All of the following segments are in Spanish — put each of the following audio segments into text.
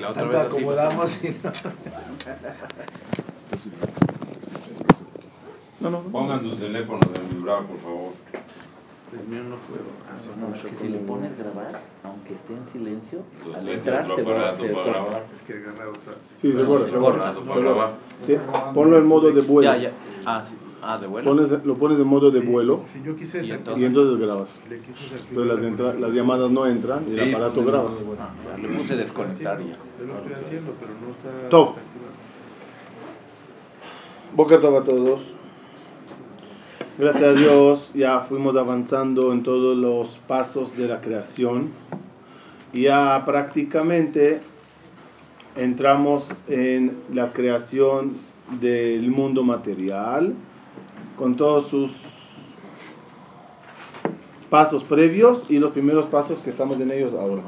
La otra vez acomodamos y no. No, Pongan sus teléfonos en vibrar, por favor. El mío no puedo. No, es que si le pones grabar, aunque esté en silencio, Entonces, al entrar se aparato Se para corta. grabar. Es que agarra otra. Sí, se borra, se. Sí, Ponlo en modo de vuelo. Ya, ya. Ah, sí. Ah, de vuelo. Pones- lo pones en modo de Sí, vuelo Si yo quise Y desactivar, y entonces grabas. le quise desactivar Entonces las, entra- llamadas no entran y el Sí, aparato graba. Ah, ya, le puse desconectar ya. Yo lo estoy haciendo, pero no está Top. desactivado. Boca a todos. Gracias a Dios ya fuimos avanzando en todos los pasos de la creación. Y ya prácticamente entramos en la creación del mundo material con todos sus pasos previos y los primeros pasos que estamos en ellos ahora.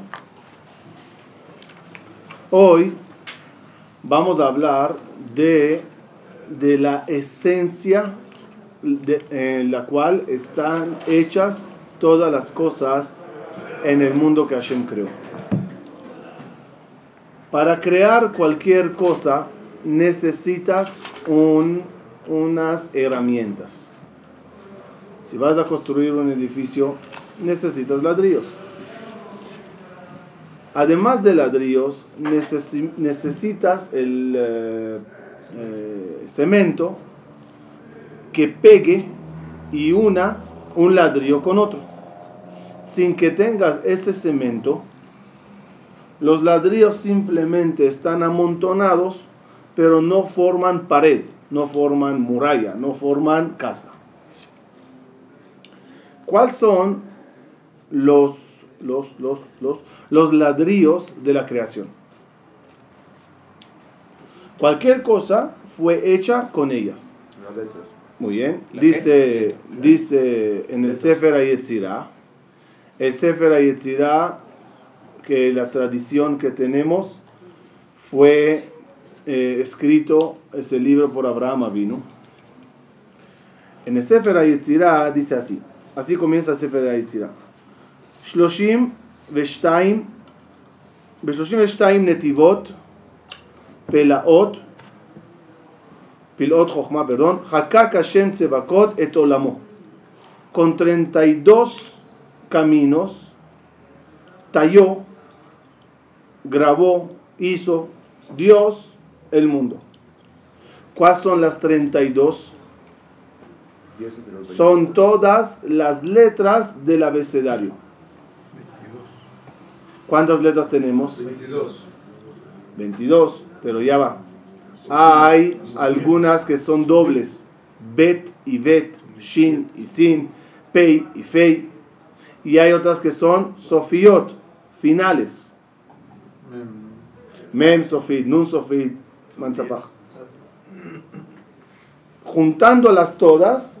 Hoy vamos a hablar de, de la esencia de- en la cual están hechas todas las cosas en el mundo que Hashem creó. Para crear cualquier cosa necesitas un- unas herramientas. Si vas a construir un edificio, necesitas ladrillos. Además de ladrillos, necesi- necesitas el eh, eh, cemento que pegue y una un ladrillo con otro. Sin que tengas ese cemento, los ladrillos simplemente están amontonados, pero no forman pared, no forman muralla, no forman casa. ¿Cuáles son los, los, los, los, los ladrillos de la creación? Cualquier cosa fue hecha con ellas. Las letras. Muy bien. ¿La Dice, dice en el Sefer Yetzirah, el Sefer Yetzirah, que la tradición que tenemos fue eh, escrito, este libro por Abraham vino. En el Sefer Yetzirah dice así, así comienza el Sefer Yetzirah. Shloshim veshtaim, veshloshim veshtaim netivot, pelaot, pilot jochma, perdón, hakak Hashem tzebakot et olamo. Con 32 caminos, talló, grabó, hizo Dios el mundo. ¿Cuáles son las 32? Diez entre los Son todas las letras del abecedario. 22. ¿Cuántas letras tenemos? 22. 22, pero ya va. Hay algunas que son dobles. Bet y bet, shin y sin, pei y fei. Y hay otras que son sofiot, finales. Mem sofit, nun sofit, manzapaj. Juntándolas todas,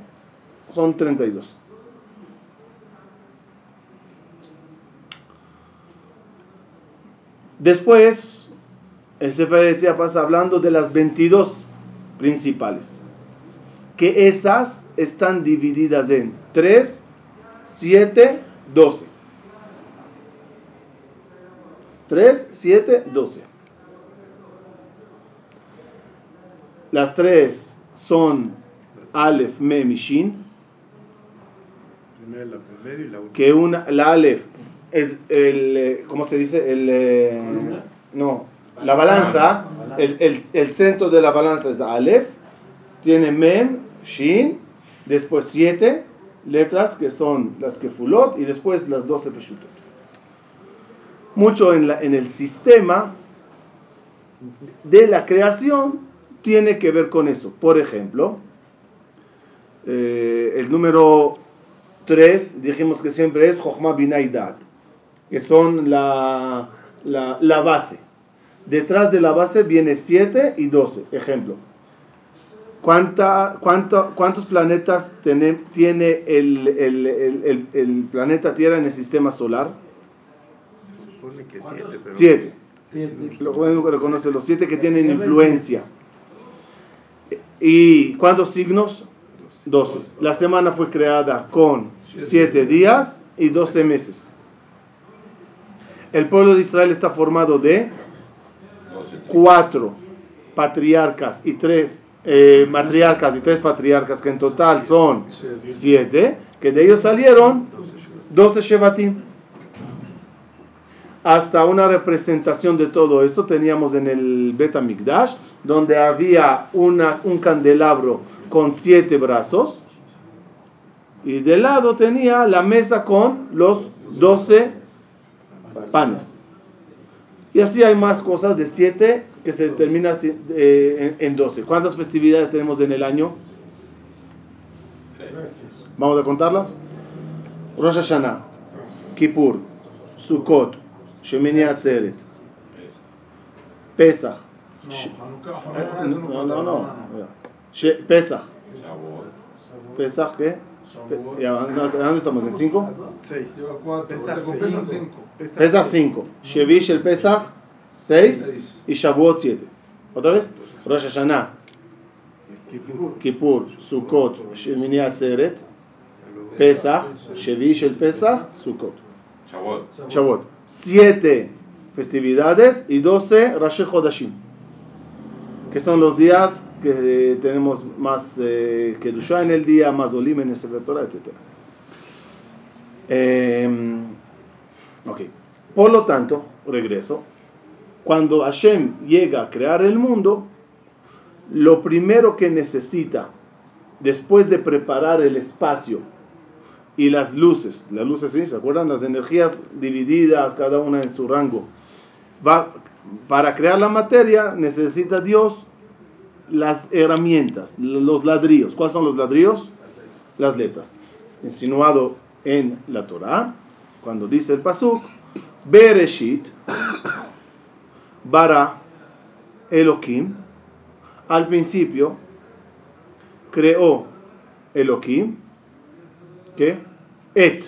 son 32. Después, el Sefer pasa hablando de las 22 principales. Que esas están divididas en 3, 7, 12. 3, 7, 12. Las tres son Aleph, Mem y Shin. La y la última. que una, la Aleph es el, eh, ¿cómo se dice? El, eh, no, la balanza, el, el, el centro de la balanza es Aleph, tiene Mem, Shin, después siete letras que son las que Fulot y después las 12 Peshutot. Mucho en, la, en el sistema de la creación tiene que ver con eso. Por ejemplo, eh, el número 3 dijimos que siempre es Jochma Binah y Dat, que son la, la, la base. Detrás de la base viene 7 y 12. Ejemplo. ¿Cuánta, cuánto, ¿Cuántos planetas tiene, tiene el, el, el, el- el planeta Tierra en el sistema solar? Se supone que 7, pero. 7. Lo bueno que reconoce los 7 que tienen influencia. ¿Y cuántos signos? 12. La semana fue creada con 7 días y 12 meses. El pueblo de Israel está formado de cuatro patriarcas y tres eh, matriarcas y tres patriarcas, que en total son siete, que de ellos salieron 12 Shevatim. Hasta una representación de todo esto teníamos en el Bet HaMikdash, donde había una, un candelabro con siete brazos, y de lado tenía la mesa con los 12 panes. Y así hay más cosas de 7 que se termina eh, en 12. ¿Cuántas festividades tenemos en el año? Vamos a contarlas. Rosh Hashanah, Kippur, Sukkot, שמיני עצרת. פסח. לא, לא, לא. פסח. פסח, כן? פסח סינקו, שביעי של פסח, סייס, היא שבועות סייטי, עוד רגע? ראש השנה, כיפור, סוכות, שמיני עצרת, פסח, שביעי של פסח, סוכות, שבועות, 7 festividades y 12 Rosh Hodashim. Que son los días que tenemos más eh, Kedushá en el día, más Olim en el Torah, etc. Eh, ok. Por lo tanto, regreso. Cuando Hashem llega a crear el mundo, lo primero que necesita, después de preparar el espacio y las luces, las luces, ¿sí? ¿Se acuerdan? Las energías divididas, cada una en su rango. Va, para crear la materia necesita Dios las herramientas, los ladrillos. ¿Cuáles son los ladrillos? Las letras. Insinuado en la Torah, cuando dice el Pasuk, Bereshit, Bara, Elohim, al principio creó Elohim, ¿qué? Et,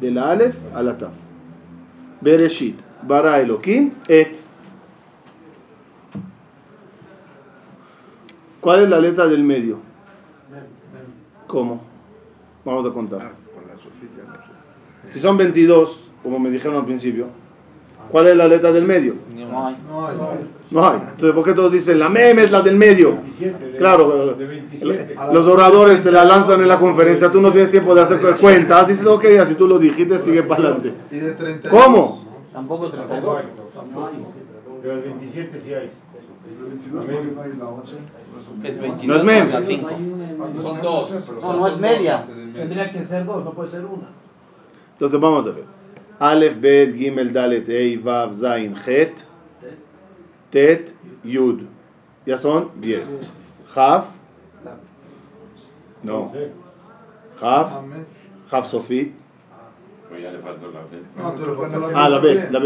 de la Aleph a la Taf. Bereshit, Bara Elohim, Et. ¿Cuál es la letra del medio? ¿Cómo? Vamos a Ah, contar. con la sofía, no sé. Si son 22, como me dijeron al principio, ¿cuál es la letra del medio? No hay. No hay. Entonces, ¿por qué todos dicen la meme es la del medio? 27, de- Claro, de 27. los oradores te la lanzan en la conferencia, tú no tienes tiempo de hacer cuentas, dices, ok, así tú lo dijiste, sigue para adelante. Y de 32. ¿Cómo? Tampoco Tampoco 32. hay. De las 27 sí hay. Es 22 No es mem. contra 5. Son dos. No, no es media. Tendría que ser dos, no puede ser una. Entonces, vamos a ver. Aleph, Bet, Gimel, Dalet, Ei, Vav, Zain, Het, Tet, Yud. Ya son 10. Jaf, no. Amén. Jaf Sofit. Pues ya le faltó la vez. No, te lo faltó la Ah, la Bet, la.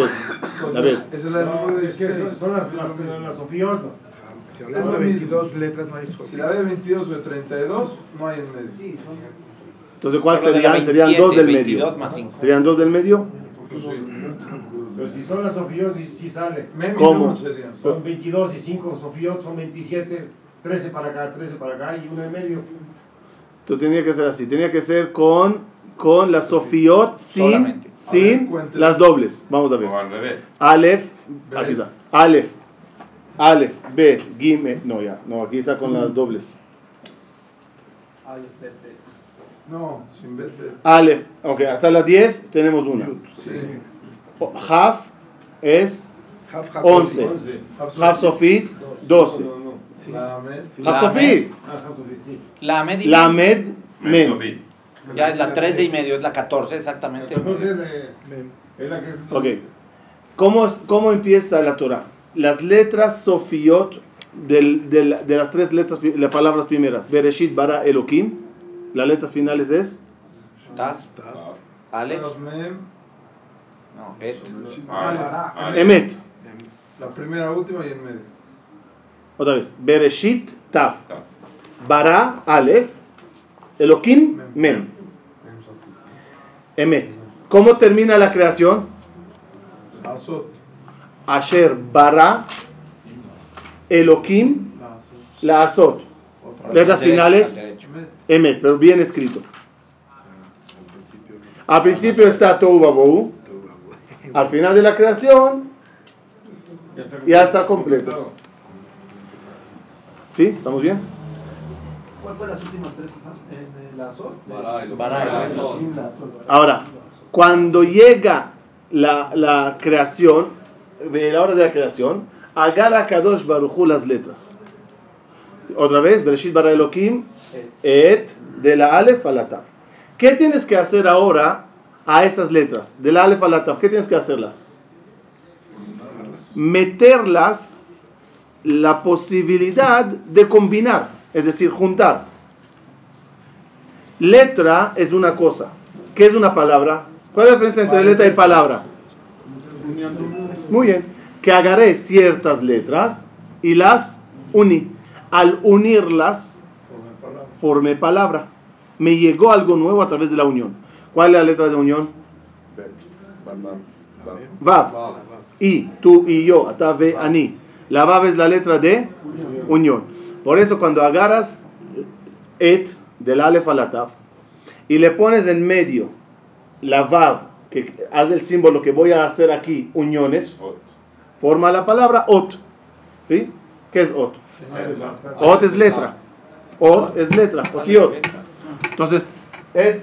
La Bet. Esa es la número es que son, 16. son las, las, las Sofiot. Si hablamos de 22 letras, no hay. Si la ve 22 o de 32, no hay en medio. Entonces, ¿cuál serían? Serían 27, dos del 22 medio. ¿Serían dos del medio? Pues sí. Si son las Sofiot, sí, sí sale. ¿Cómo? Son 22 y 5 Sofiot, son 27. 13 para acá, 13 para acá y uno en medio. Entonces tenía que ser así. Tenía que ser con, con la Sofiot sin, Solamente. Ver, sin cuéntale. las dobles. Vamos a ver. O al revés. Aleph, Bet. aquí está. Aleph, Aleph, Bet, Gimel. No, ya. No, aquí está con las dobles. No, sin bet, bet. Aleph, ok, hasta las 10 tenemos una. Sí. O- Haf es Haf, haf, 11. Absolutamente. Haf Sofit, 12. No, no. La Amén. Haf Sofit, med Lamed, Men. Sofit. Ya es la 13 y medio, es la 14 exactamente. Entonces, es la que es. Ok. ¿Cómo, es- ¿Cómo empieza la Torah? Las letras Sofiot del- del- de las tres letras, las palabras primeras. Bereshit, Bara, Elohim. Las letras finales es Tav, Mem. No, Et. Ah. Emet. La primera, última y en medio. Otra vez. Bereshit, Taf. Bara, Aleph. Elohim, Mem. Emet. ¿Cómo termina la creación? Azot. Asher, Bara, Elohim, La Azot. Letras finales. Emet, pero bien escrito. Al principio está Tohu al final de la creación, ya está completo. ¿Sí? ¿Estamos bien? ¿Cuál fue las últimas tres? En la Azor. Ahora, cuando llega la, la creación, eh, la hora de la creación, agarra Kadosh Baruchu las letras. Otra vez, Bereshit bara Elohim, et, de la Aleph a la Tav. ¿Qué tienes que hacer ahora a esas letras? De la Aleph a la Tav, ¿qué tienes que hacerlas? Meterlas la posibilidad de combinar, es decir, juntar. Letra es una cosa. ¿Qué es una palabra? ¿Cuál es la diferencia entre letra y palabra? Muy bien. Que agarré ciertas letras y las uní. Al unirlas, formé palabra. Me llegó algo nuevo a través de la unión. ¿Cuál es la letra de unión? Vav. Y, tú y yo, ata ve ani. La Vav es la letra de unión. Por eso cuando agarras et del Aleph a la Tav y le pones en medio la Vav, que hace el símbolo que voy a hacer aquí, uniones, forma la palabra ot. ¿Sí? ¿Qué es ot? Ot es letra. Ot es letra. Otiot. Entonces, es.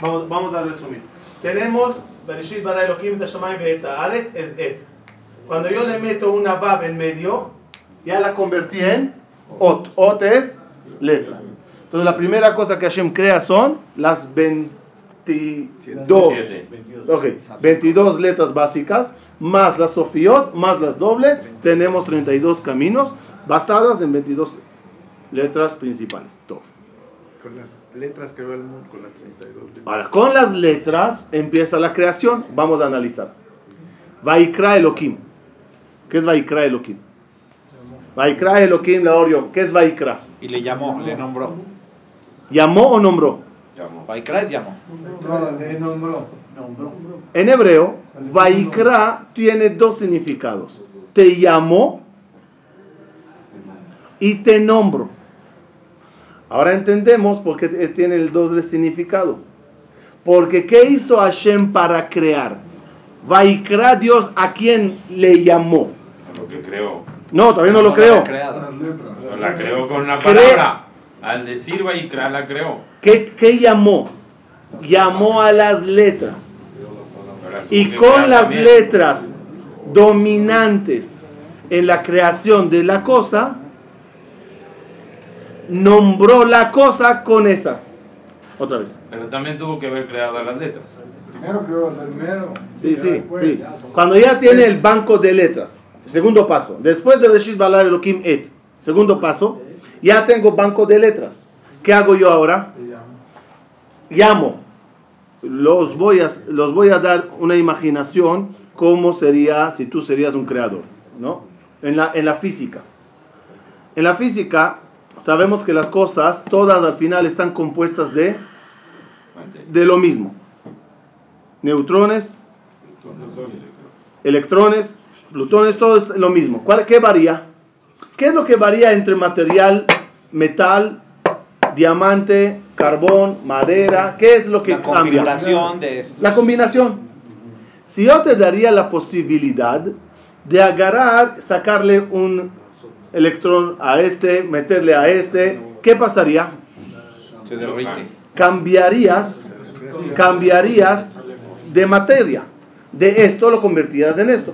Vamos, vamos a resumir. Tenemos Bereshit bara Elohim es et. Cuando yo le meto una vav en medio, ya la convertí en ot. Ot es letras. Entonces la primera cosa que Hashem crea son las 22. Ok, 22 letras básicas, más las sofiot, más las dobles, tenemos 32 caminos basadas en 22 letras principales. Todo. Con las letras que ve el mundo, con las 32. Ahora, con las letras empieza la creación. Vamos a analizar. Vaikra Elohim. ¿Qué es Vaikra Elohim? Vaikra Elohim la Orión. ¿Qué es Vaikra? Y le llamó, le nombró. ¿Llamó o nombró? Llamó. Vaikra es llamó. No, le nombró. En hebreo, Vaikra tiene dos significados. Te llamó y te nombro. Ahora entendemos por qué tiene el doble significado. Porque ¿qué hizo Hashem para crear? Vaikra Dios a quien le llamó. A lo que creó. No, todavía no lo la creado. No la creó con una Cre- palabra. Al decir Vaikra la creó. ¿Qué, qué llamó? Llamó a las letras. Y con las letras dominantes en la creación de la cosa, nombró la cosa con esas. Otra vez. Pero también tuvo que haber creado las letras. Primero creo el primero. Sí, sí, sí. Cuando ya tiene el banco de letras, segundo paso, después de Reshit Balar Elohim Et, segundo paso, ya tengo banco de letras. ¿Qué hago yo ahora? Llamo. Los voy a, los voy a dar una imaginación cómo sería si tú serías un creador, ¿no? En la, en la física. En la física sabemos que las cosas, todas al final están compuestas de, de lo mismo. Neutrones, electrones, plutones, todo es lo mismo. ¿Cuál, ¿Qué varía? ¿Qué es lo que varía entre material, metal, diamante, carbón, madera? ¿Qué es lo que La cambia? configuración de esto. La combinación. Si yo te daría la posibilidad de agarrar, sacarle un electrón a este, meterle a este, ¿qué pasaría? Se derrite. Cambiarías, cambiarías de materia. De esto lo convertirías en esto.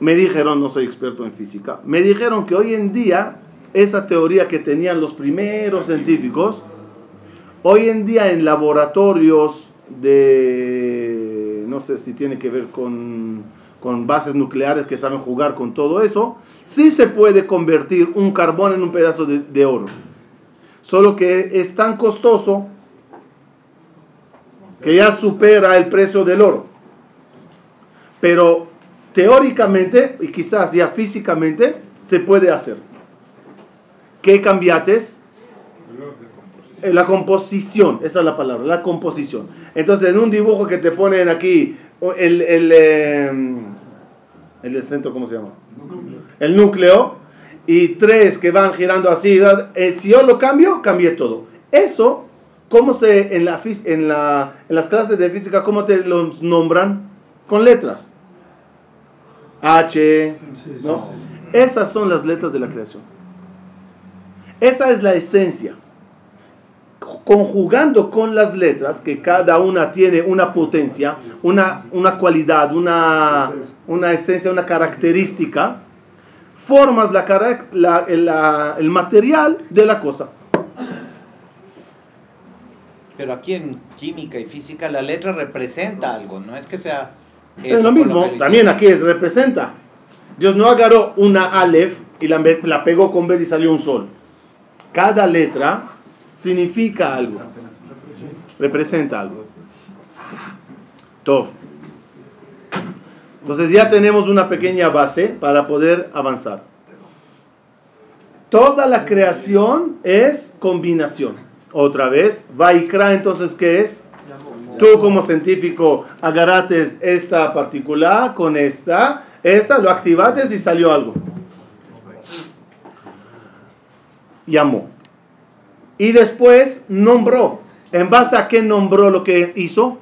Me dijeron, no soy experto en física, me dijeron que hoy en día esa teoría que tenían los primeros científicos, hoy en día en laboratorios de, no sé si tiene que ver con, con bases nucleares que saben jugar con todo eso, sí se puede convertir un carbón en un pedazo de, de oro. Solo que es tan costoso que ya supera el precio del oro. Pero teóricamente y quizás ya físicamente se puede hacer. ¿Qué cambiates? Eh, La composición, esa es la palabra, la composición. Entonces, en un dibujo que te ponen aquí, el, el, eh, el del centro, ¿cómo se llama? El núcleo, y tres que van girando así, eh, si yo lo cambio, cambié todo. Eso ¿Cómo se, en, la, en, la, en las clases de física, cómo te los nombran? Con letras. H, ¿no? Esas son las letras de la creación. Esa es la esencia. Conjugando con las letras, que cada una tiene una potencia, una, una cualidad, una, una esencia, una característica, formas la, la- el, la- el material de la cosa. Pero aquí en química y física la letra representa algo, no es que sea... Es lo mismo, también aquí es representa. Dios no agarró una Aleph y la, la pegó con Bet y salió un sol. Cada letra significa algo, representa algo. Todo. Entonces ya tenemos una pequeña base para poder avanzar. Toda la creación es combinación. Otra vez, Vaikra, entonces, ¿qué es? Tú como científico agarrates esta particular con esta, esta, lo activates y salió algo. Llamó. Y después nombró. ¿En base a qué nombró lo que hizo?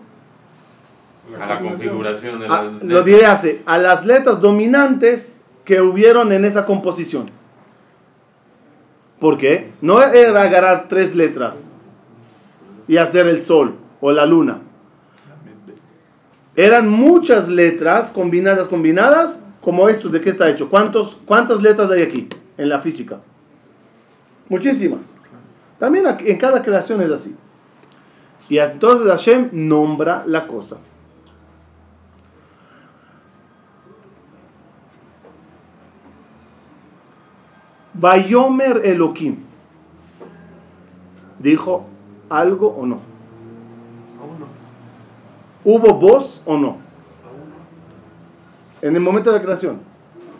A la configuración de A- la. Ah, lo diré así, a las letras dominantes que hubieron en esa composición. ¿Por qué? No era agarrar tres letras y hacer el sol o la luna. Eran muchas letras combinadas, combinadas, como esto, ¿de qué está hecho? ¿Cuántos, ¿Cuántas letras hay aquí en la física? Muchísimas. También en cada creación es así. Y entonces Hashem nombra la cosa. Bayomer Elohim. ¿Dijo algo o no? ¿Hubo voz o no? En el momento de la creación.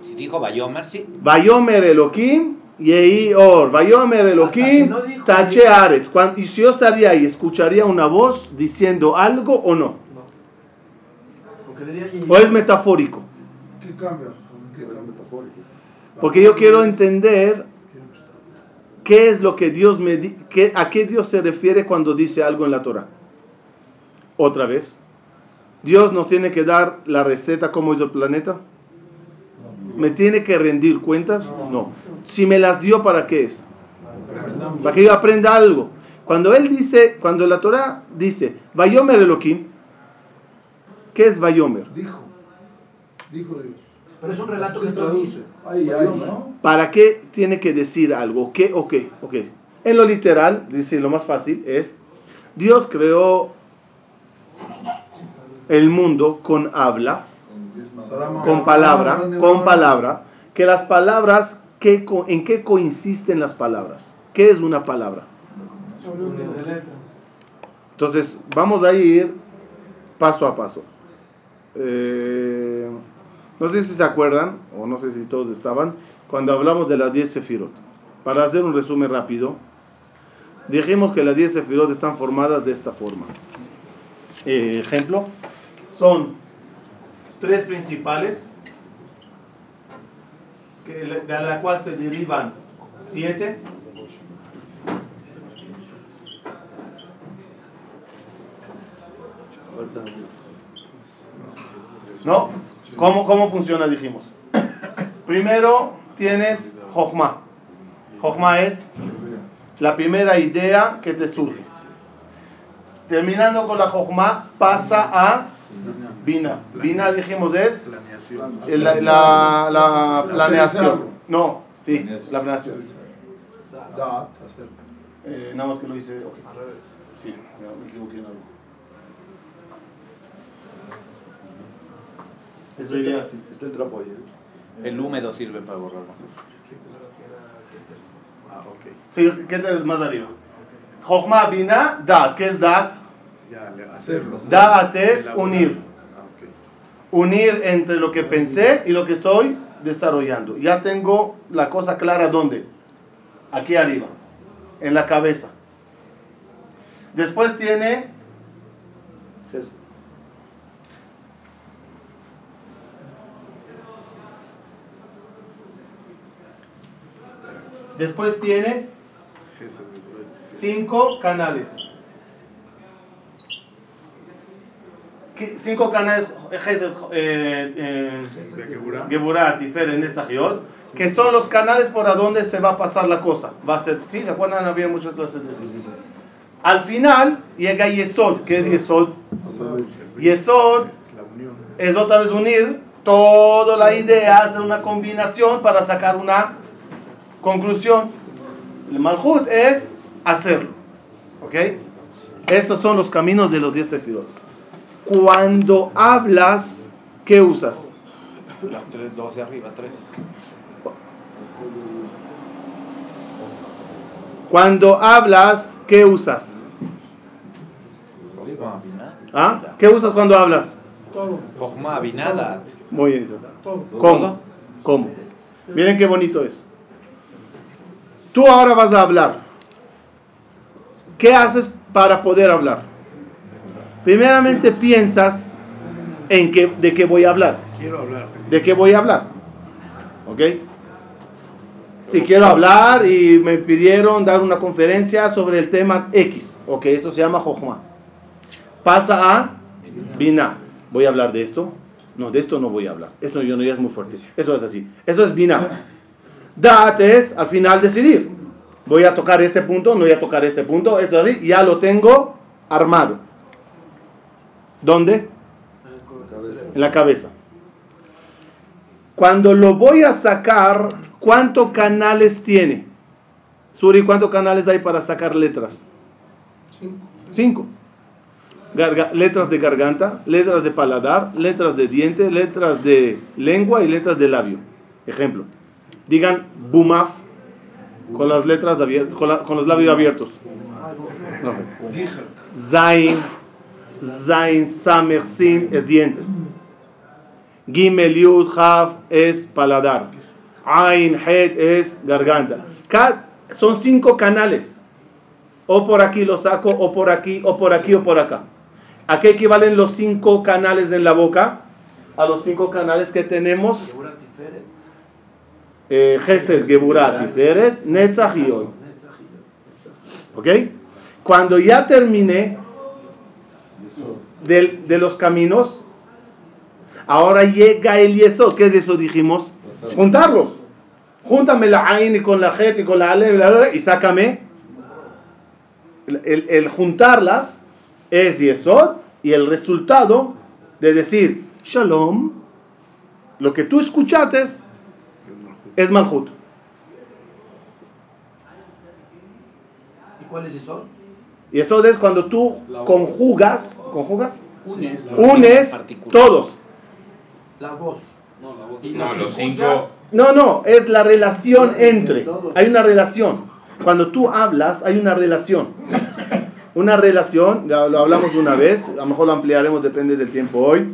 Si dijo Bayomer, sí. Bayomer Elohim, Yehi Or. Bayomer Elohim, Tache. Aretz. Y si yo estaría ahí, ¿escucharía una voz diciendo algo o no? No. ¿O es metafórico? ¿Qué cambia? ¿Qué cambia metafórico? Porque yo quiero entender qué es lo que Dios me di- qué- a qué Dios se refiere cuando dice algo en la Torah. Otra vez, Dios nos tiene que dar la receta cómo hizo el planeta. ¿Me tiene que rendir cuentas? No. Si me las dio, ¿para qué es? Para que yo aprenda algo. Cuando él dice, cuando la Torah dice, Vayomer Elohim, ¿qué es Vayomer? Dijo. Dijo Dios. Pero es un relato Se que traduce. Ahí, ahí, ¿no? ¿Para qué tiene que decir algo? ¿Qué o qué? Ok. En lo literal, dice lo más fácil, es Dios creó el mundo con habla, con palabra, con palabra, que las palabras, ¿qué co- ¿en qué coinciden las palabras? ¿Qué es una palabra? Entonces, vamos a ir paso a paso. Eh, no sé si se acuerdan, o no sé si todos estaban, cuando hablamos de las 10 sefirot. Para hacer un resumen rápido, dijimos que las 10 sefirot están formadas de esta forma. Eh, ejemplo, son tres principales, que, de la cual se derivan siete. ¿No? ¿Cómo, cómo funciona, dijimos? Primero tienes Jochma. Jochma es la primera idea que te surge. Terminando con la Jochma, pasa a Bina. Bina, dijimos, es el- la, la- la planeación. No, sí, la planeación. Eh, nada más que lo hice. Sí, me equivoqué en algo. Eso iría así. Está el trapo ahí. ¿eh? El húmedo sirve para borrarlo. Ah, ok. Sí, ¿qué tenés más arriba? Jochma, Bina, Dat. ¿Qué es Dat? Hacerlo. Dat es unir. Unir entre lo que pensé y lo que estoy desarrollando. Ya tengo la cosa clara dónde. Aquí arriba. En la cabeza. Después tiene. Después tiene cinco canales. Cinco canales, eh, eh, De Geburah. Geburah, Tiferet, Netzach, que son los canales por a donde se va a pasar la cosa. Va a ser, ¿sí? ¿Se acuerdan? Había muchas clases de eso. Al final llega Yesod. ¿Qué es Yesod? Yesod es otra vez unir toda la idea, hacer una combinación para sacar una conclusión. El Malhut es hacerlo. ¿Ok? Estos son los caminos de los 10 sefirot. Cuando hablas, ¿qué usas? Las tres, dos de arriba, tres. Cuando hablas, ¿qué usas? ¿Ah? ¿Qué usas cuando hablas? Binada. Muy bien. ¿Cómo? ¿Cómo? Miren qué bonito es. Tú ahora vas a hablar. ¿Qué haces para poder hablar? Primeramente piensas en qué, de qué voy a hablar. Quiero hablar. ¿De qué voy a hablar? ¿Ok? Si quiero hablar y me pidieron dar una conferencia sobre el tema X. Ok, eso se llama Jochma. Pasa a Bina. ¿Voy a hablar de esto? No, de esto no voy a hablar. Esto yo no es muy fuerte. Eso es así. Eso es Bina. Dat es al final decidir. Voy a tocar este punto, no voy a tocar este punto. Esto es así. Ya lo tengo armado. ¿Dónde? En la cabeza. Cuando lo voy a sacar, ¿cuántos canales tiene? Suri, ¿cuántos canales hay para sacar letras? Cinco. Garga- letras de garganta, letras de paladar, letras de diente, letras de lengua y letras de labio. Ejemplo. Digan bumaf con las letras abiertas, con, la- con los labios abiertos. No. Zain, Zain, Samer, Sin es dientes. Gimel, Yud, Hav es paladar. Ain, Het es garganta. Son cinco canales. O por aquí lo saco, o por aquí, o por aquí, o por acá. ¿A qué equivalen los cinco canales en la boca? A los cinco canales que tenemos. Eh, Gesed, Geburah, Tiferet. ¿Ok? Cuando ya terminé del- de, los caminos, ahora llega el Yesod. ¿Qué es eso? Dijimos, juntarlos. Júntame la Ain y con la Het y con la Ale y, sácame. El, el- el juntarlas es Yesod y el resultado de decir Shalom, lo que tú escuchaste es Malhut. ¿Y cuáles son? Y eso es cuando tú conjugas, conjugas, Unes. todos. La voz. No, lo que los cinco. No, no, es la relación entre. Hay una relación. Cuando tú hablas, hay una relación. Una relación, ya lo hablamos una vez, a lo mejor lo ampliaremos, depende del tiempo hoy.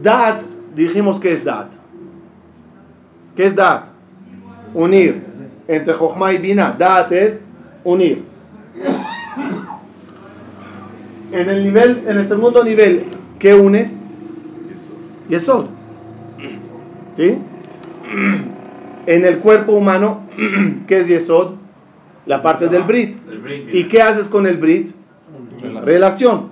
Dat, dijimos que es Dat. ¿Qué es Dat? Unir. Entre Jochma y Bina. Dat es unir. En el nivel, en el segundo nivel, ¿qué une? Yesod. ¿Sí? En el cuerpo humano, ¿qué es Yesod? La parte del Brit. ¿Y qué haces con el Brit? Relación.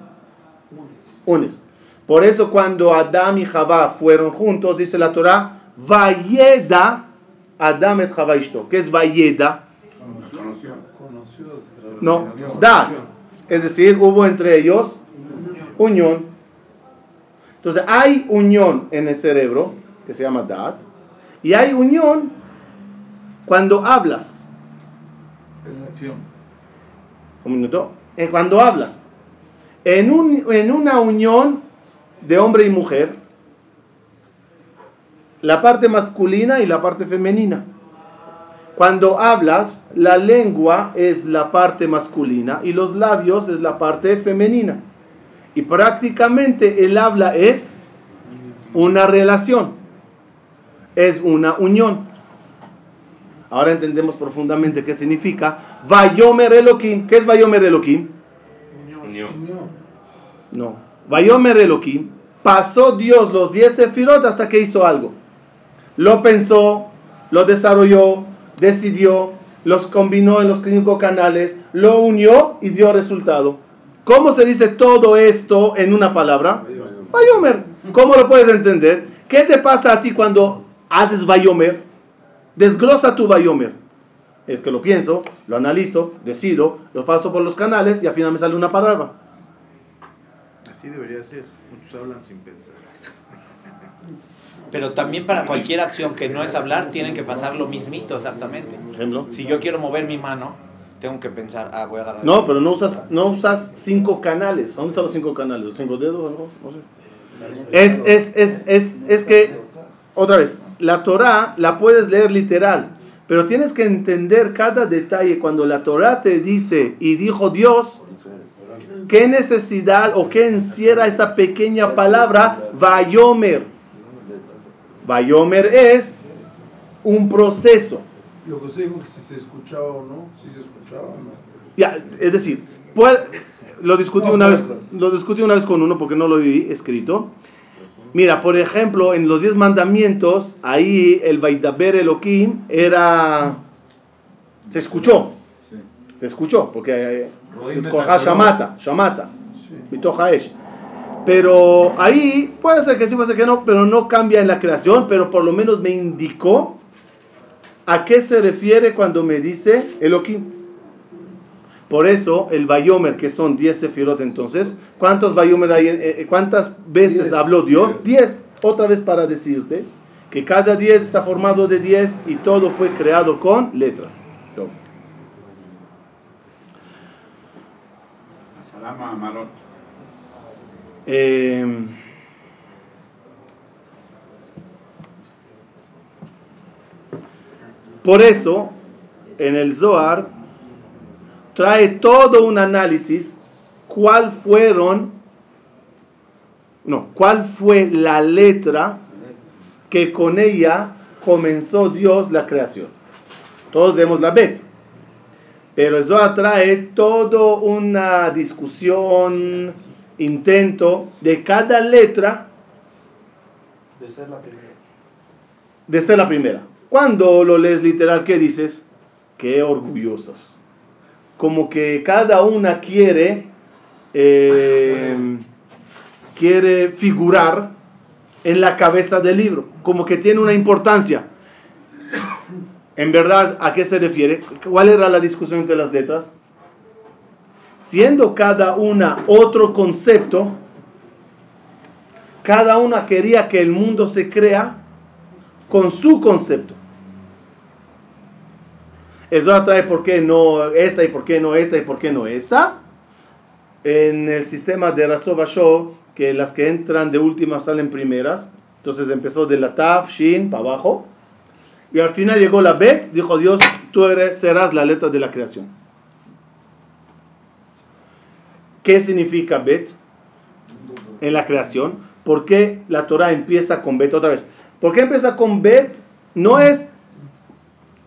Unes. Por eso cuando Adam y Javá fueron juntos, dice la Torah, Vayeda Adam et Javá. ¿Qué es Vayeda? No, Dat. Es decir, hubo entre ellos unión. Entonces hay unión en el cerebro, que se llama Dat, y hay unión cuando hablas. Un minuto. Eh, Cuando hablas. En, un- en una unión de hombre y mujer, la parte masculina y la parte femenina. Cuando hablas, la lengua es la parte masculina y los labios es la parte femenina. Y prácticamente el habla es una relación, es una unión. Ahora entendemos profundamente qué significa Vayomer Elohim. ¿Qué es Vayomer Elohim? Unión. No. Vayomer Elohim. Pasó Dios los 10 sefirot hasta que hizo algo. Lo pensó, lo desarrolló, decidió, los combinó en los cinco canales, lo unió y dio resultado. ¿Cómo se dice todo esto en una palabra? Vayomer. ¿Cómo lo puedes entender? ¿Qué te pasa a ti cuando haces Vayomer? Desglosa tu Vayomer. Es que lo pienso, lo analizo, decido, lo paso por los canales y al final me sale una palabra. Así debería ser. Muchos hablan sin pensar. Pero también para cualquier acción que no es hablar, tienen que pasar lo mismito exactamente. Ejemplo. Si yo quiero mover mi mano, tengo que pensar, ah, voy a agarrar. No, pero no usas, no usas cinco canales. ¿Dónde están los cinco canales? ¿Los cinco dedos? algo? No sé. Es, es, es, es, es que, otra vez, la Torah la puedes leer literal, pero tienes que entender cada detalle. Cuando la Torah te dice, y dijo Dios, ¿qué necesidad o qué encierra esa pequeña palabra, Vayomer? Vayomer es un proceso. Lo que usted dijo que si se escuchaba o no, si se escuchaba o no. Ya, es decir, puede- lo discutí No, una vez, lo discutí una vez con uno porque no lo vi escrito. Mira, por ejemplo, en los diez mandamientos, ahí el Vaidaber Elohim era, se escuchó, se escuchó, porque eh, Koha Shamata, Shamata, Sí. Mitoja Esh. Pero ahí puede ser que sí, puede ser que no, pero no cambia en la creación, pero por lo menos me indicó a qué se refiere cuando me dice Elohim. Por eso el Bayomer, que son 10 sefirot entonces, ¿cuántos Bayomer hay? en- eh, ¿Cuántas veces Diez. habló Dios? 10. Otra vez para decirte que cada 10 está formado de 10 y todo fue creado con letras. Todo. Eh, por eso, en el Zohar trae todo un análisis cuál fueron, no, cuál fue la letra que con ella comenzó Dios la creación. Todos vemos la Bet. Pero el Zohar trae toda una discusión, intento de cada letra De ser la primera. de ser la primera. Cuando lo lees literal, ¿qué dices? Qué orgullosos. Como que cada una quiere, eh, quiere figurar en la cabeza del libro. Como que tiene una importancia. En verdad, ¿a qué se refiere? ¿Cuál era la discusión entre las letras? Siendo cada una otro concepto, cada una quería que el mundo se crea con su concepto. Eso trae por qué no esta y por qué no esta y por qué no esta. En el sistema de Ratzov que las que entran de última salen primeras. Entonces empezó de la Taf, Shin, para abajo. Y al final llegó la Bet, dijo Dios, tú eres, serás la letra de la creación. ¿Qué significa Bet en la creación? ¿Por qué la Torah empieza con Bet otra vez? ¿Por qué empieza con Bet? No es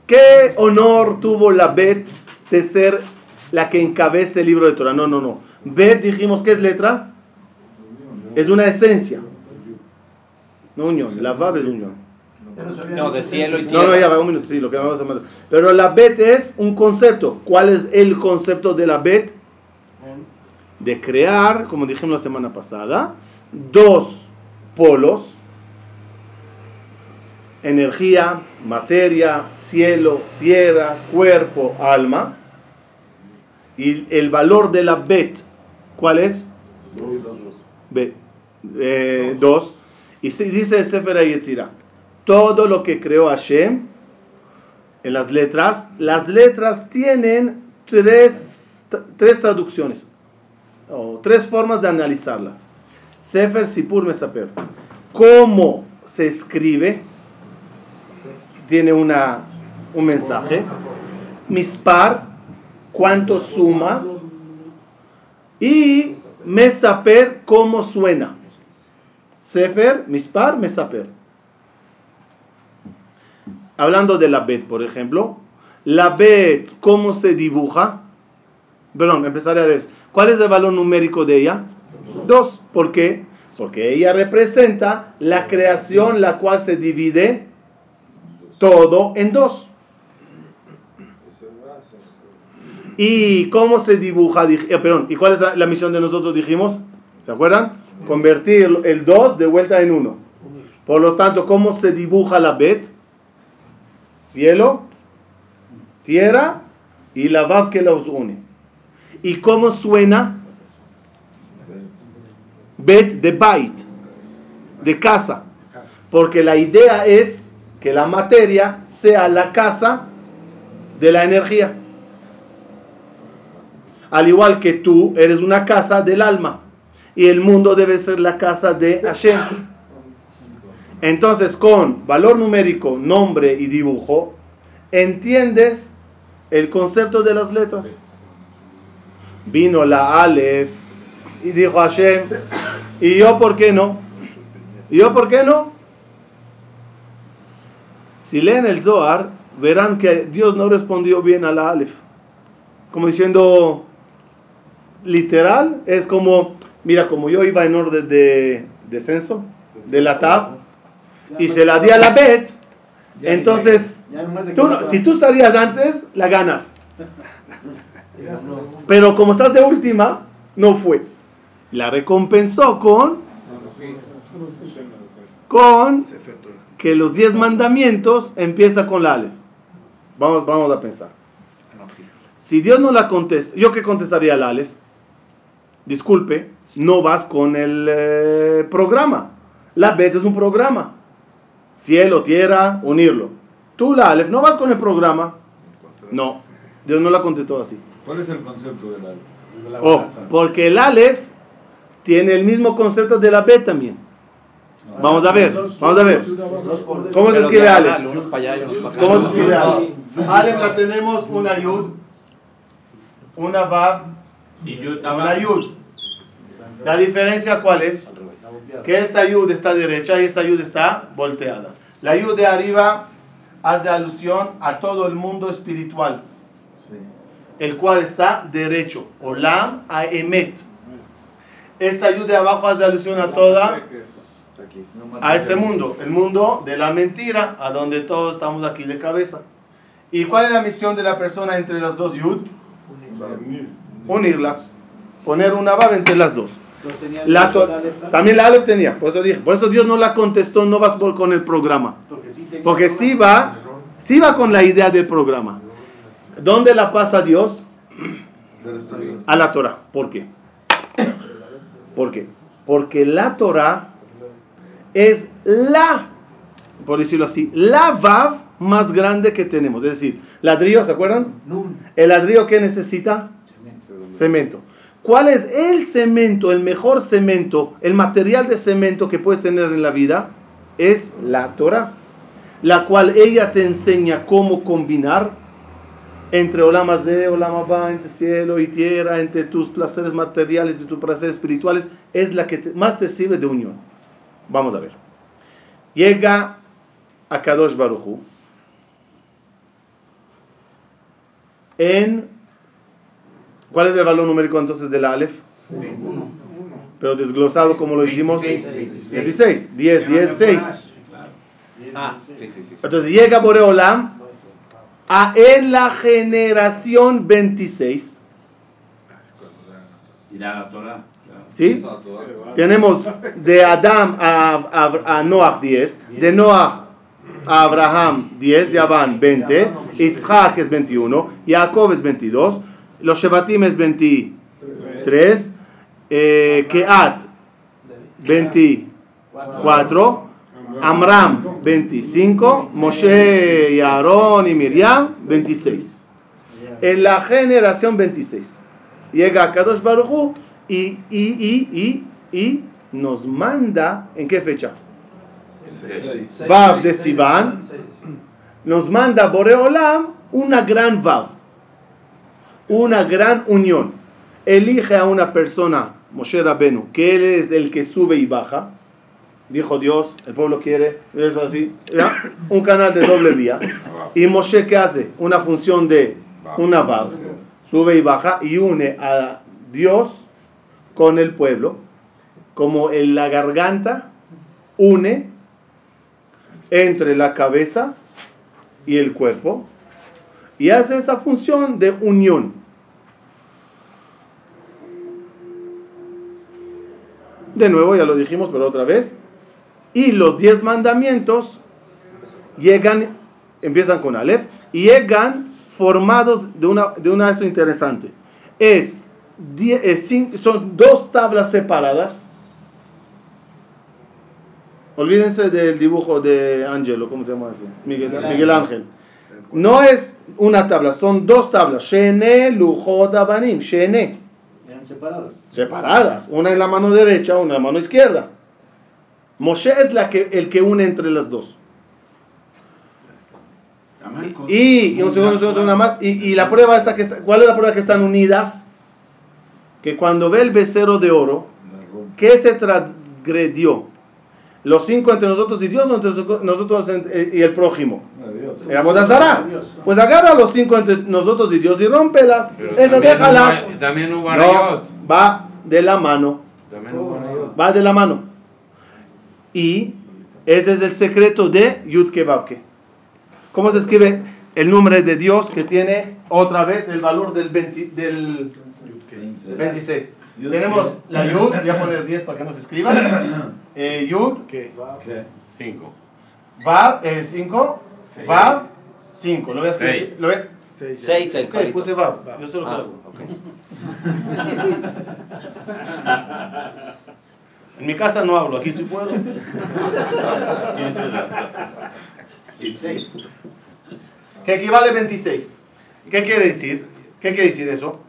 qué honor tuvo la Bet de ser la que encabece el libro de Torah. No, no, no. Bet dijimos que es letra. Es una esencia. No unión. La Vav es unión. No, de cielo y que- No, no, ya va un minuto, sí, lo que vamos a mandar. Pero la bet es un concepto. ¿Cuál es el concepto de la bet? De crear, como dijimos la semana pasada, dos polos. Energía, materia, cielo, tierra, cuerpo, alma. Y el valor de la bet, ¿cuál es? Bet. Eh, dos. Y se dice el Sefer Yetzirah todo lo que creó Hashem en las letras, las letras tienen tres, tres traducciones o tres formas de analizarlas. Sefer Sipur Mesaper. ¿Cómo se escribe? Tiene una, un mensaje. Mispar, cuánto suma. Y Mesaper, cómo suena. Sefer, Mispar, Mesaper. Hablando de la bet, por ejemplo, la bet, ¿cómo se dibuja? Perdón, empezaré a ver. ¿Cuál es el valor numérico de ella? Dos. ¿Por qué? Porque ella representa la creación, la cual se divide todo en dos. ¿Y cómo se dibuja? Eh, perdón, ¿y cuál es la, la misión de nosotros? Dijimos, ¿se acuerdan? Convertir el 2 de vuelta en 1. Por lo tanto, ¿cómo se dibuja la Bet? Cielo, tierra y la Vav que los une. ¿Y cómo suena? Bet de Bait, de casa. Porque la idea es que la materia sea la casa de la energía. Al igual que tú eres una casa del alma. Y el mundo debe ser la casa de Hashem. Entonces, con valor numérico, nombre y dibujo, entiendes el concepto de las letras. Vino la Aleph y dijo Hashem, ¿y yo por qué no? ¿Y yo por qué no? Si leen el Zohar, verán que Dios no respondió bien a la Aleph. Como diciendo, literal, es como, mira, como yo iba en orden de descenso, de la Tav, y se la di a la Bet, entonces, tú si tú estarías antes, la ganas. Pero como estás de última, no fue. La recompensó con, con que los diez mandamientos empieza con la Aleph. Vamos, vamos a pensar. Si Dios no la contesta, ¿yo qué contestaría al Aleph? Disculpe, no vas con el eh, programa. La Bet es un programa. Cielo, tierra, unirlo. Tú, la Aleph, no vas con el programa. No, Dios no la contestó así. ¿Cuál es el concepto de la, de la Oh, porque el Aleph tiene el mismo concepto de la Bet también. Vamos a ver, vamos a ver. ¿Cómo se escribe diagonal, Aleph? ¿Cómo se escribe Aleph? Aleph la tenemos una Yud, una Vav, Y yo una Yud. La diferencia cuál es? Que esta Yud está derecha y esta Yud está volteada. La Yud de arriba hace alusión a todo el mundo espiritual, el cual está derecho. Olam a Emet. Esta Yud de abajo hace alusión a toda a este mundo, el mundo de la mentira, a donde todos estamos aquí de cabeza. ¿Y cuál es la misión de la persona entre las dos yud? Unirlas, poner una baba entre las dos. La también la Aleph tenía, por eso dije, por eso Dios no la contestó, no va con el programa, porque sí va, sí va con la idea del programa. ¿Dónde la pasa Dios? A la Torah. ¿Por qué? ¿Por qué? Porque la Torah es la, por decirlo así, la Vav más grande que tenemos. Es decir, ladrillo, ¿se acuerdan? El ladrillo que necesita cemento. ¿Cuál es el cemento, el mejor cemento, el material de cemento que puedes tener en la vida? Es la Torah, la cual ella te enseña cómo combinar entre Olamas de, entre cielo y tierra, entre tus placeres materiales y tus placeres espirituales, es la que te- más te sirve de unión. Vamos a ver. Llega a Kadosh Baruchu en. ¿Cuál es el valor numérico entonces de la Aleph? Pero desglosado como lo hicimos. 26. 10, 10, 6. Ah, sí, sí, sí. Entonces llega Boreolam a en la generación 26. Y la Torah. ¿Sí? Tenemos de Adam a, a, a Noach 10, de Noach a Abraham 10, ya van 20, Isaac es 21, Jacob es 22, los Shebatim es 23, eh, Keat 24, Amram 25, Moshe y Aarón y Miriam 26. En la generación 26 llega Kadosh Baruch Hu y, y, y, y, y nos manda, ¿en qué fecha? Vav de Sivan, nos manda Boreolam una gran Vav, una gran unión. Elige a una persona, Moshe Rabenu, que él es el que sube y baja dijo Dios, el pueblo quiere, eso así, un canal de doble vía. Y Moshe, ¿qué hace? Una función de una vav, sube y baja y une a Dios con el pueblo, como en la garganta une entre la cabeza y el cuerpo, y hace esa función de unión. De nuevo, ya lo dijimos, pero otra vez, y los diez mandamientos llegan, empiezan con Aleph, y llegan formados de una, de una eso interesante. Es, die- es cin- son dos tablas separadas. Olvídense del dibujo de Angelo, ¿cómo se llama ese? Miguel, Miguel Ángel. No es una tabla, son dos tablas. Shene, Lujot, Abanim. Shene. Eran separadas. Separadas. Una en la mano derecha, una en la mano izquierda. Moshe es la que, el que une entre las dos. Y, y un segundo, un segundo, un segundo más. Y, y la prueba está que está- ¿cuál es la prueba que están unidas? Que cuando ve el becerro de oro, ¿qué se transgredió? Los cinco entre nosotros y Dios, o entre nosotros y el prójimo. El Abodazara. Pues agarra los cinco entre nosotros y Dios y rómpelas. Esas déjalas. No, va de la mano. Va de la mano. Y ese es el secreto de Yud Kebabke. ¿Cómo se escribe el nombre de Dios que tiene otra vez el valor del, 20 del 26? Tenemos la Yud, voy a poner 10 para que no se escriba. Eh, yud, Cinco. Vav, 5, Vav, 5. Lo voy a escribir. Seis. Lo voy a- Seis. Seis el Ok, palito. puse Vav. Yo lo que Ah, hago. En mi casa no hablo, aquí sí puedo. Que equivale a 26. ¿Qué quiere decir? ¿Qué quiere decir eso?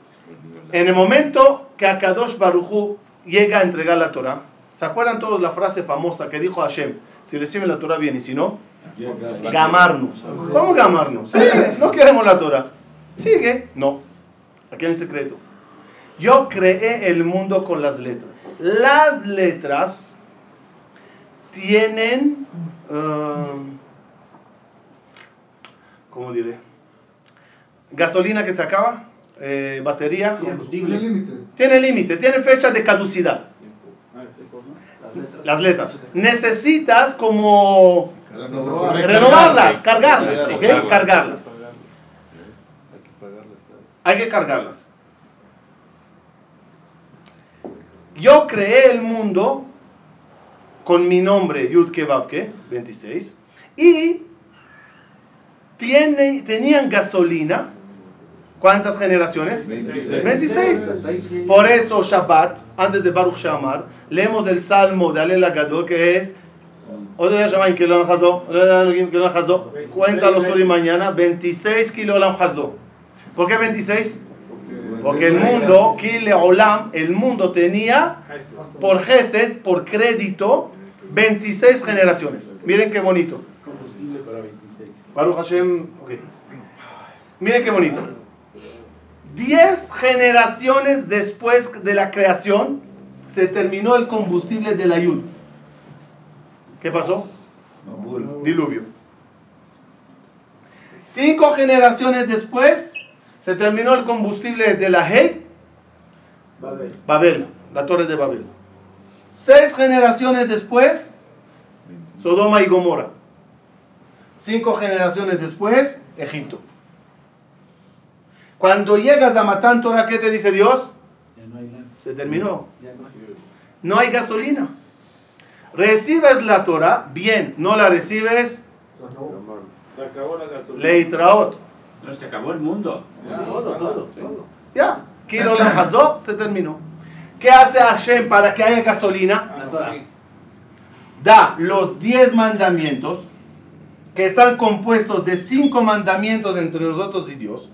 En el momento que Akadosh Baruchu llega a entregar la Torah, ¿se acuerdan todos la frase famosa que dijo Hashem? Si reciben la Torah bien y si no, gamarnos. ¿Cómo gamarnos? No queremos la Torah. Sigue. No. Aquí hay un secreto. Yo creé el mundo con las letras. Las letras tienen, um, ¿cómo diré? Gasolina que se acaba, eh, batería. Combustible. Tiene límite, tiene fecha de caducidad. Las letras. Necesitas como renovarlas, cargarlas. Cargarlas. Hay que cargarlas. Yo creé el mundo con mi nombre, Yud Kevavke, 26, y tiene, tenían gasolina. ¿Cuántas generaciones? 26. Por eso Shabbat, antes de Baruch Shamar, leemos el Salmo de Alel Gadol que es. Cuenta los hoy mañana, 26 Kilolam Hazo. ¿Por qué 26? Porque el mundo, Kile Olam, el mundo tenía por Gesed, por crédito, 26 generaciones. Miren qué bonito. Combustible para 26. Baruch Hashem, ok. Miren qué bonito. 10 generaciones después de la creación se terminó el combustible de la Yud. ¿Qué pasó? Diluvio. Cinco generaciones después se terminó el combustible de la Hey, Babel. Babel, la torre de Babel. Seis generaciones después, Sodoma y Gomorra. Cinco generaciones después, Egipto. Cuando llegas a Matán Torah, ¿qué te dice Dios? Ya no hay nada. Se terminó. Ya no hay. No hay gasolina. Recibes la Torah, bien. No la recibes, Se acabó la gasolina. leitraot. No, se acabó el mundo. Todo, todo, todo. Ya. Kilo Lam Hasdo, se terminó. ¿Qué hace Hashem para que haya gasolina? Torah. da los diez mandamientos, que están compuestos de cinco mandamientos entre nosotros y Dios,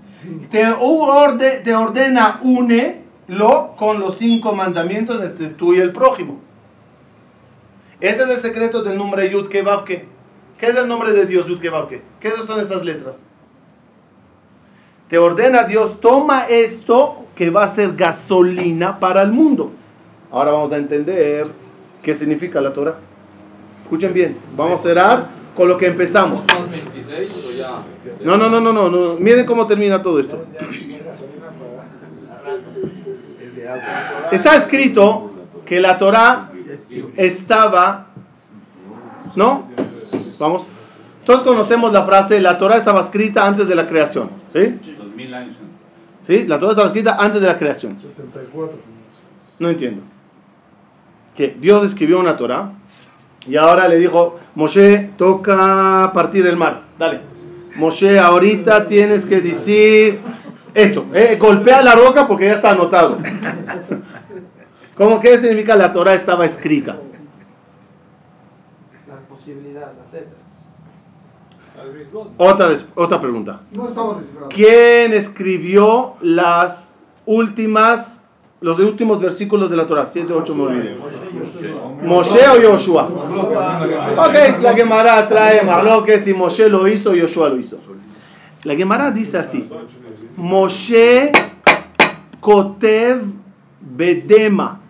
te, orde- te ordena únelo con los cinco mandamientos entre tú y el prójimo. Ese es el secreto del nombre Yud Kevavke. ¿Qué es el nombre de Dios, Yud Kevavke? ¿Qué son esas letras? Te ordena Dios, toma esto que va a ser gasolina para el mundo. Ahora vamos a entender qué significa la Torah. Escuchen bien, vamos a cerrar con lo que empezamos. ¿Somos 26 o ya? No, no, no, no, no, no. Miren cómo termina todo esto. Está escrito que la Torah estaba, ¿no? Vamos. Todos conocemos la frase, la Torah estaba escrita antes de la creación, ¿sí? Dos mil años antes. ¿Sí? La Torah estaba escrita antes de la creación. 74. No entiendo. que Dios escribió una Torah y ahora le dijo, Moshe, toca partir el mar, dale. Moshe, ahorita tienes que decir esto, eh, golpea la roca porque ya está anotado. ¿Cómo que significa la Torah estaba escrita? La posibilidad, las letras. Otra, otra pregunta. No estaba descifrado. ¿Quién escribió las últimas, los últimos versículos de la Torah? 7, 8, me olvidé. ¿Moshe o Yoshua? Ok, la Gemara trae que si Moshe lo hizo, Yoshua lo hizo. La Gemara dice así: Moshe Kotev Bedema.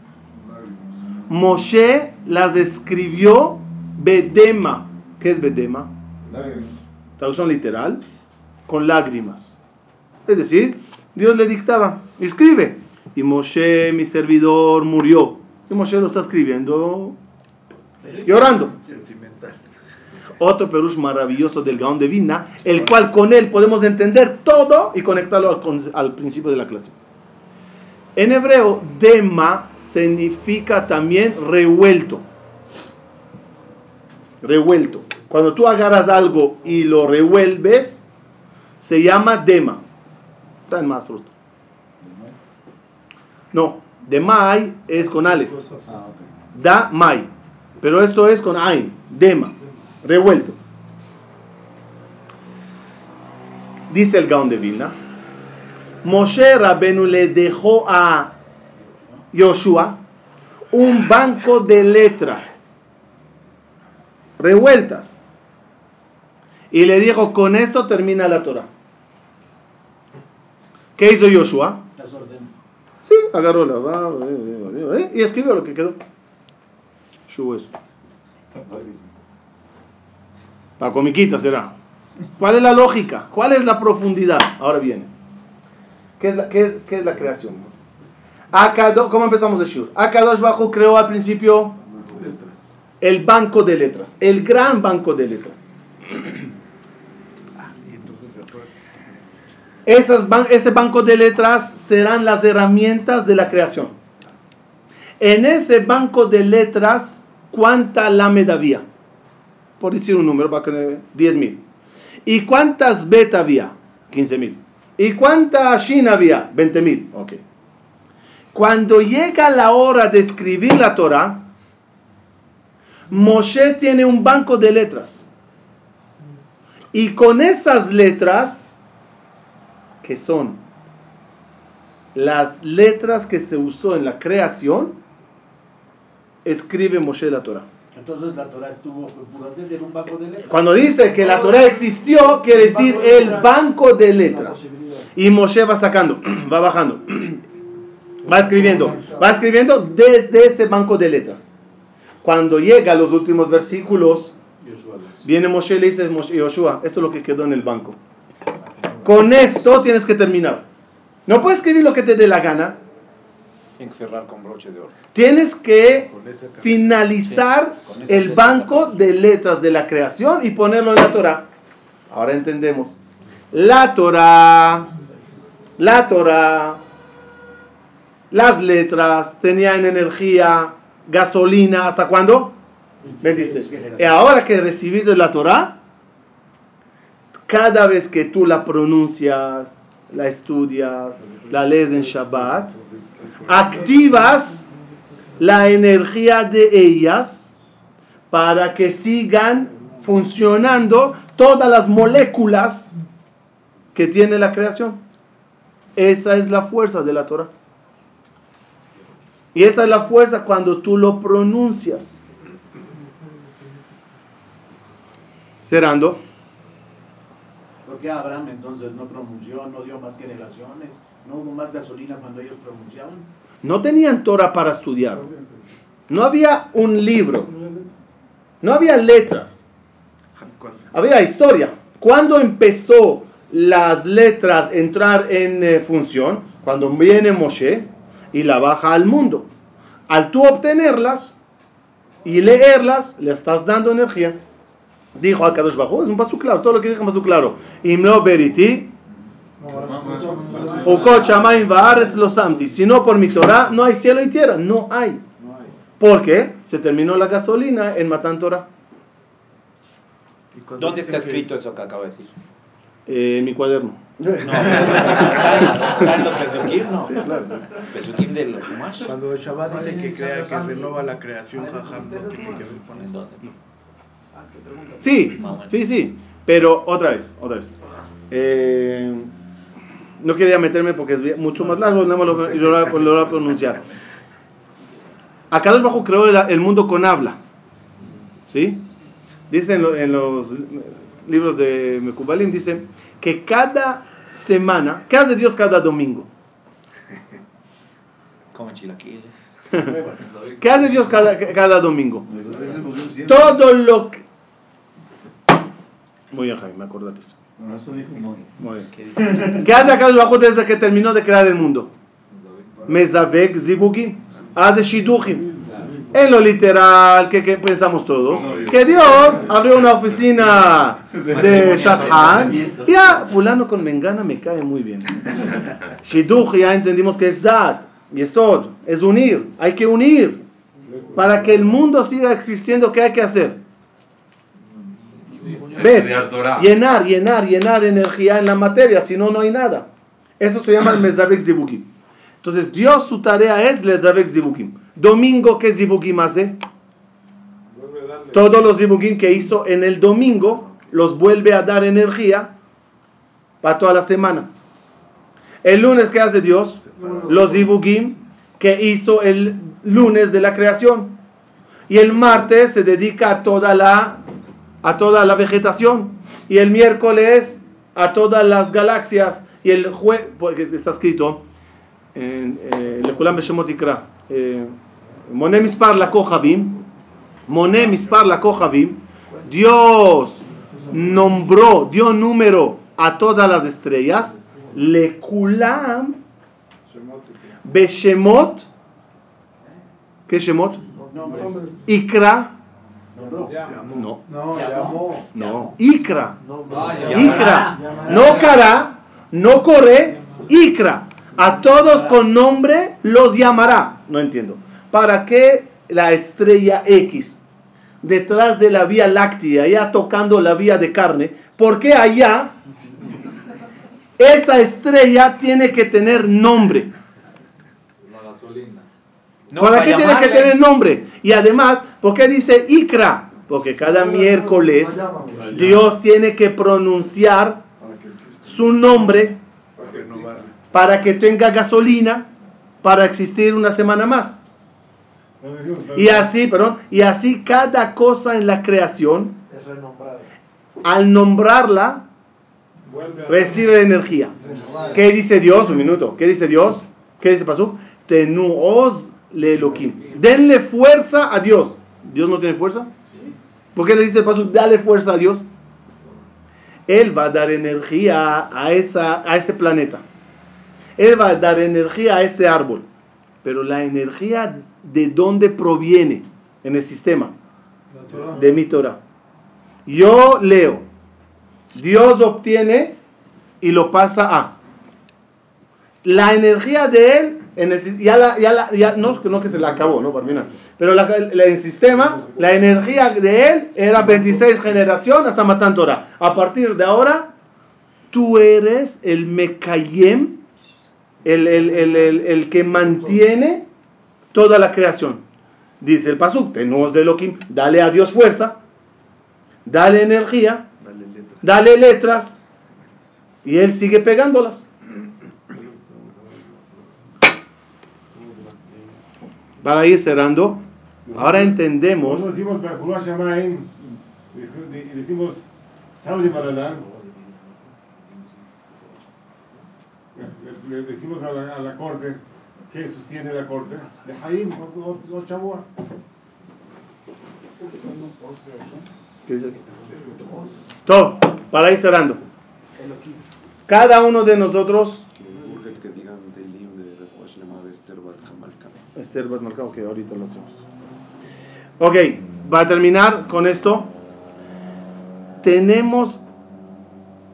Moshe las escribió Bedema. ¿Qué es Bedema? Traducción literal, con lágrimas. Es decir, Dios le dictaba, escribe. Y Moshe, mi servidor, murió. Y Moshe lo está escribiendo llorando. Sentimental. Otro perush maravilloso del Gaón de Vilna, el cual con él podemos entender todo y conectarlo al, con- al principio de la clase. En hebreo, dema significa también revuelto. Revuelto. Cuando tú agarras algo y lo revuelves, se llama dema. Está en Masrut. No, demai es con alef. Da mai. Pero esto es con ain, dema, revuelto. Dice el Gaon de Vilna. Moshe Rabenu le dejó a Yoshua un banco de letras revueltas. Y le dijo, con esto termina la Torah. ¿Qué hizo Yoshua? Las ordenó. Sí, agarró la va, eh, eh, eh, y escribió lo que quedó. Shubo eso. La comiquita será. ¿Cuál es la lógica? ¿Cuál es la profundidad? Ahora viene. ¿Qué es la, qué es, qué es la creación? Akado- ¿Cómo empezamos el Shur? Akadosh Bajo creó al principio el banco de letras, el gran banco de letras. Y entonces se fue. Esas ban- ese banco de letras serán las herramientas de la creación. En ese banco de letras, ¿cuánta lámeda había? Por decir un número, va a tener 10 mil. ¿Y cuántas bet había? 15 mil. ¿Y cuánta shin había? 20 mil. Ok. Cuando llega la hora de escribir la Torah, Moshe tiene un banco de letras. Y con esas letras, que son las letras que se usó en la creación, escribe Moshe la Torah. Entonces la Torah estuvo puramente en un banco de letras. Cuando dice que la Torah existió, quiere decir el banco de letras. Y Moshe va sacando, va bajando, va escribiendo, va escribiendo desde ese banco de letras. Cuando llega a los últimos versículos, viene Moshe y le dice, Yoshua, esto es lo que quedó en el banco. Con esto tienes que terminar. No puedes escribir lo que te dé la gana. Tienen que cerrar con broche de oro. Tienes que finalizar Sí, el letra. banco de letras de la creación y ponerlo en la Torah. Ahora entendemos. La Torah, la Torah, las letras tenían energía, gasolina, ¿hasta cuándo? 26. Y ahora que recibiste la Torah, cada vez que tú la pronuncias, la estudias, la lees en Shabbat, activas la energía de ellas para que sigan funcionando todas las moléculas que tiene la creación. Esa es la fuerza de la Torah. Y esa es la fuerza cuando tú lo pronuncias. Cerrando. ¿Por qué Abraham entonces no pronunció, no dio más generaciones, no hubo más gasolina cuando ellos pronunciaban? No tenían Torah para estudiar. No había un libro. No había letras. Había historia. ¿Cuándo empezó las letras entrar en eh, función? Cuando viene Moshe y la baja al mundo. Al tú obtenerlas y leerlas, le estás dando energía. Dijo a Kadosh Bajo, es un paso claro, todo lo que dijo es un paso claro. Imlo beriti, lo samti. Si no por mi Torah, no hay cielo y tierra. No hay. Porque se terminó la gasolina en Matan Torah. ¿Dónde está escrito eso que acabo de decir? Eh, en mi cuaderno. No, está en los Pesukim, no. Sí, claro. Pesukim de los Shumash. Cuando Shabbat dice que crea, que renova la creación, jajam, no tiene que ver con ¿En dónde? Sí, sí, sí. Pero otra vez, otra vez. Eh, no quería meterme porque es mucho más largo, nada más lo, lo, lo voy a pronunciar. Acá Bajo creó el, mundo con habla. ¿Sí? Dice en, lo- en los libros de Mekubalim, dice que cada semana, ¿qué hace Dios cada domingo? Come chilaquiles. ¿Qué hace Dios cada, cada domingo? Todo lo que... Muy bien, Jaime, me acordaste eso. Bueno, eso dijo muy. Bien. ¿Qué hace acá Bajo desde que terminó de crear el mundo? Mezavek Zivugim. Hace Shiduchim. En lo literal, que, que pensamos todos, que Dios abrió una oficina de Shadchan. Ya, fulano con Mengana me cae muy bien. Shiduch ya entendimos que es Dat, Yesod, es unir, hay que unir. Para que el mundo siga existiendo, ¿qué hay que hacer? Bet, llenar, llenar, llenar energía en la materia, si no, no hay nada. Eso se llama el Mezavek Zibukim. Entonces, Dios su tarea es Mezavek Zibukim. Domingo, ¿qué Zibukim hace? Todos los Zibukim que hizo en el domingo los vuelve a dar energía para toda la semana. El lunes, ¿qué hace Dios? Los Zibukim que hizo el lunes de la creación. Y el martes se dedica a toda la, a toda la vegetación. Y el miércoles a todas las galaxias. Y el jueves, porque está escrito, en, eh, לכולם בשמות יקרא. אה, מונה מספר לכוכבים, מונה מספר לכוכבים, Dios nombró, dio número a todas las estrellas, לכולם בשמות, ¿qué shemot? Ikra, no, No, llamó. no, Ikra, Llamará. Ikra, no cara, no corre, Ikra. A todos con nombre los llamará. No entiendo. ¿Para qué la estrella X detrás de la vía láctea, ya tocando la vía de carne? ¿Por qué allá esa estrella tiene que tener nombre? No, ¿Para para qué tiene que tener nombre? Y además, ¿por qué dice Ikra? Porque cada miércoles Dios tiene que pronunciar su nombre para que tenga gasolina para existir una semana más. Y así, perdón, y así cada cosa en la creación, al nombrarla, recibe energía. ¿Qué dice Dios? Un minuto. ¿Qué dice Dios? ¿Qué dice Pasuk? Tenuoz le Elohim. Denle fuerza a Dios. ¿Dios no tiene fuerza? ¿Por qué le dice el Pasuk? Dale fuerza a Dios. Él va a dar energía a, esa, a ese planeta. Él va a dar energía a ese árbol. Pero la energía de dónde proviene en el sistema de mi Torah. Yo leo. Dios obtiene y lo pasa a. La energía de él, en el, ya la, ya la- ya- no, no que se la acabó, ¿no? Barmina. Pero la, el sistema, la energía de él era 26 generación hasta Matan Torah. A partir de ahora, tú eres el Mekayem, el, el, el, el, el que mantiene toda la creación. Dice el Pasuk, tenemos de Elohim, dale a Dios fuerza, dale energía, dale letras, y él sigue pegándolas. Para ir cerrando, ahora entendemos. Decimos y decimos. Le, decimos a la, a la corte, ¿qué sostiene la corte? De Jaim, o, Chabua. ¿Qué dice aquí? Todo, para ir cerrando. Cada uno de nosotros. que digan del himno de Refuash llamado Esther Bat Hamalka. Esther Bat Malka, ok, ahorita lo hacemos. Ok, para terminar con esto, tenemos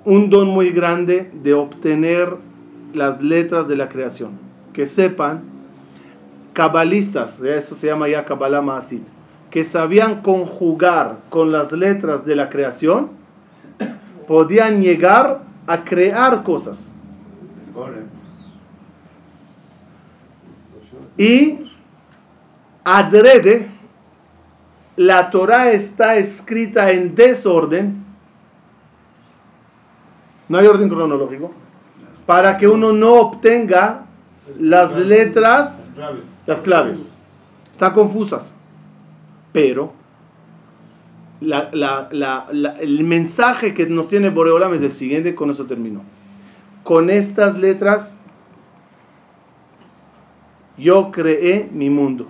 un don muy grande de obtener las letras de la creación. Que sepan cabalistas, eso se llama ya Kabbalah Maasit, que sabían conjugar con las letras de la creación, podían llegar a crear cosas. Y adrede, la Torah está escrita en desorden, no hay orden cronológico, para que uno no obtenga las letras, Las claves. Están confusas. Pero la- la- la- la- el mensaje que nos tiene Boreolam es el siguiente, con eso termino. Con estas letras yo creé mi mundo.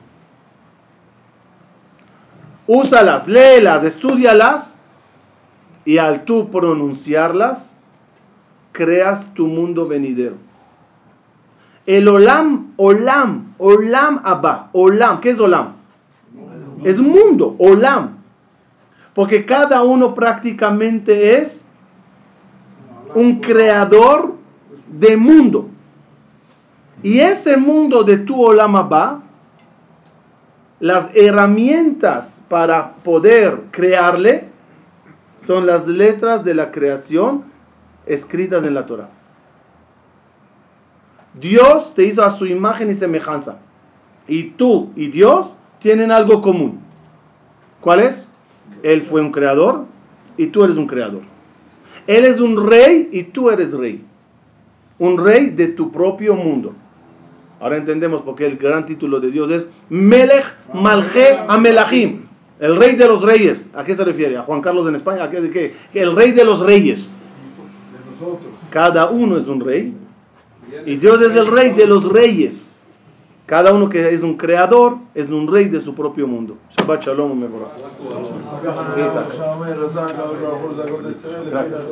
Úsalas, léelas, estudialas y al tú pronunciarlas, creas tu mundo venidero. El Olam, Olam, Olam Abba, Olam, ¿qué es Olam? Es mundo, Olam. Porque cada uno prácticamente es un creador de mundo. Y ese mundo de tu Olam Abba, las herramientas para poder crearle son las letras de la creación escritas en la Torah. Dios te hizo a su imagen y semejanza. Y tú y Dios tienen algo común. ¿Cuál es? Él fue un creador y tú eres un creador. Él es un rey y tú eres rey. Un rey de tu propio mundo. Ahora entendemos por qué el gran título de Dios es Melech Malche Amelachim. El rey de los reyes. ¿A qué se refiere? ¿A Juan Carlos en España? ¿A qué, de qué? El rey de los reyes. Cada uno es un rey. Y Dios es el rey de los reyes. Cada uno que es un creador es un rey de su propio mundo. Shabbat Shalom. Gracias. Gracias.